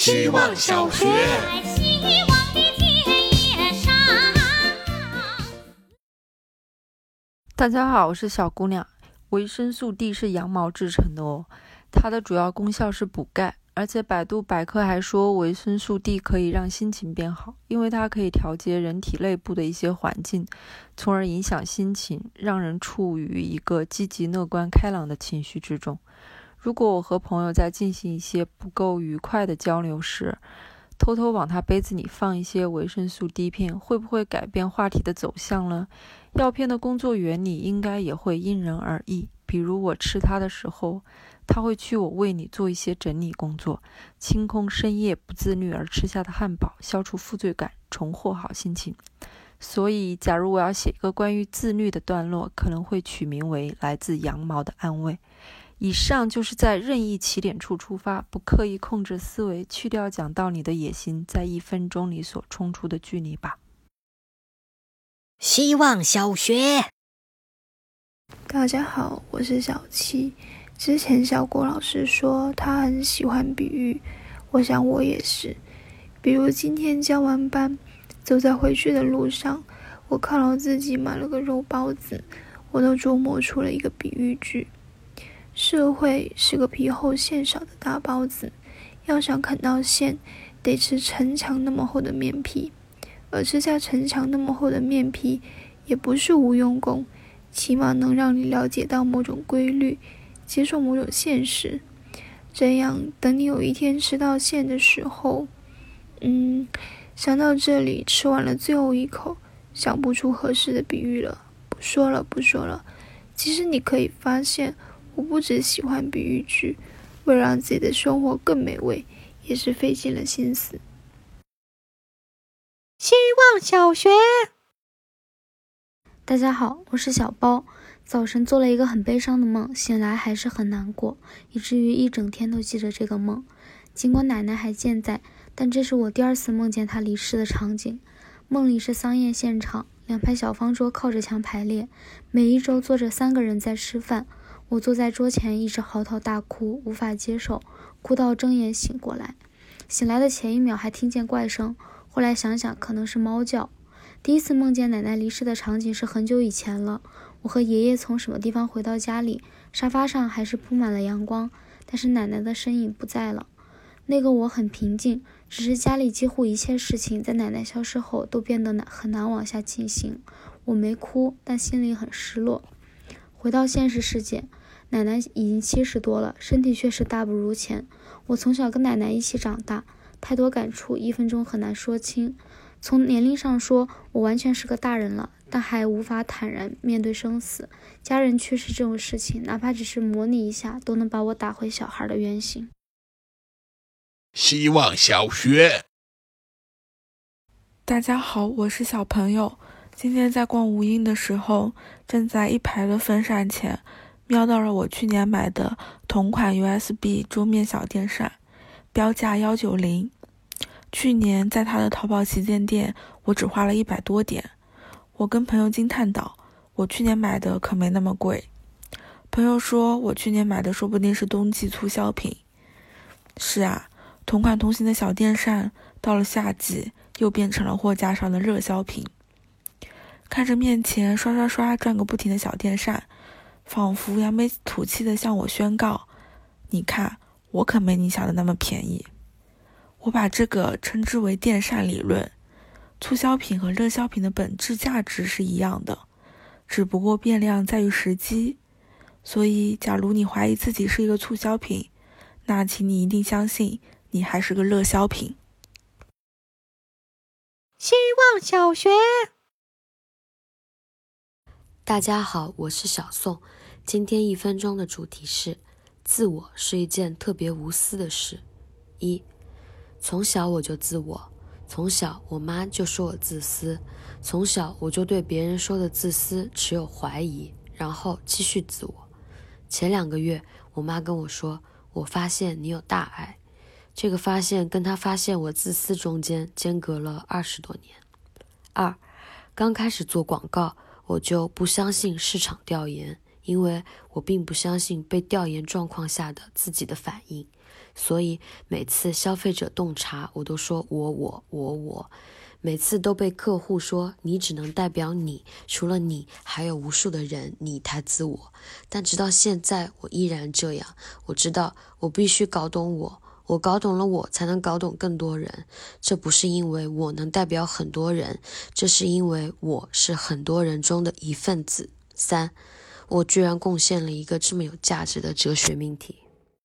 希望小学。希望的田野上。大家好，我是小姑娘。维生素 D 是羊毛制成的哦，它的主要功效是补钙，而且百度百科还说维生素 D 可以让心情变好，因为它可以调节人体内部的一些环境，从而影响心情，让人处于一个积极、乐观、开朗的情绪之中。如果我和朋友在进行一些不够愉快的交流时，偷偷往他杯子里放一些维生素 D 片，会不会改变话题的走向呢？药片的工作原理应该也会因人而异。比如我吃它的时候，它会去我胃里做一些整理工作，清空深夜不自律而吃下的汉堡，消除负罪感，重获好心情。所以，假如我要写一个关于自律的段落，可能会取名为“来自羊毛的安慰”。以上就是在任意起点处出发，不刻意控制思维，去掉讲道理的野心，在一分钟里所冲出的距离吧。希望小学。大家好，我是小七。之前小郭老师说他很喜欢比喻，我想我也是。比如今天交完班，走在回去的路上，我犒劳自己买了个肉包子，我都琢磨出了一个比喻句：社会是个皮厚馅少的大包子，要想啃到馅，得吃城墙那么厚的面皮，而吃下城墙那么厚的面皮，也不是无用功。起码能让你了解到某种规律，接受某种现实。这样，等你有一天吃到馅的时候，嗯，想到这里，吃完了最后一口，想不出合适的比喻了。不说了，不说了。其实你可以发现，我不只喜欢比喻句，为了让自己的生活更美味，也是费尽了心思。希望小学。大家好，我是小包。早晨做了一个很悲伤的梦，醒来还是很难过，以至于一整天都记着这个梦。尽管奶奶还健在，但这是我第二次梦见她离世的场景。梦里是丧宴现场，两排小方桌靠着墙排列，每一周坐着三个人在吃饭。我坐在桌前，一直嚎啕大哭，无法接受，哭到睁眼醒过来。醒来的前一秒还听见怪声，后来想想可能是猫叫。第一次梦见奶奶离世的场景是很久以前了。我和爷爷从什么地方回到家里，沙发上还是铺满了阳光，但是奶奶的身影不在了。那个我很平静，只是家里几乎一切事情在奶奶消失后都变得难很难往下进行。我没哭，但心里很失落。回到现实世界，奶奶已经七十多了，身体确实大不如前。我从小跟奶奶一起长大，太多感触，一分钟很难说清。从年龄上说，我完全是个大人了，但还无法坦然面对生死。家人去世这种事情，哪怕只是模拟一下，都能把我打回小孩的原形。希望小学。大家好，我是小朋友。今天在逛无印的时候，站在一排的风扇前，瞄到了我去年买的同款 USB 桌面小电扇，标价幺九零。去年在他的淘宝旗舰店，我只花了一百多点。我跟朋友惊叹道：“我去年买的可没那么贵。”朋友说：“我去年买的说不定是冬季促销品。”是啊，同款同型的小电扇到了夏季又变成了货架上的热销品。看着面前刷刷刷转个不停的小电扇，仿佛扬眉吐气的向我宣告：“你看，我可没你想的那么便宜。”我把这个称之为电扇理论。促销品和热销品的本质价值是一样的，只不过变量在于时机。所以，假如你怀疑自己是一个促销品，那请你一定相信你还是个热销品。希望小学。大家好，我是小宋。今天一分钟的主题是：自我是一件特别无私的事。一。从小我就自我，从小我妈就说我自私，从小我就对别人说的自私持有怀疑，然后继续自我。前两个月，我妈跟我说，我发现你有大爱，这个发现跟她发现我自私中间间隔了二十多年。二，刚开始做广告，我就不相信市场调研，因为我并不相信被调研状况下的自己的反应。所以每次消费者洞察，我都说我我我我。每次都被客户说你只能代表你，除了你还有无数的人，你太自我。但直到现在，我依然这样。我知道我必须搞懂我，我搞懂了我，才能搞懂更多人。这不是因为我能代表很多人，这是因为我是很多人中的一份子。三，我居然贡献了一个这么有价值的哲学命题。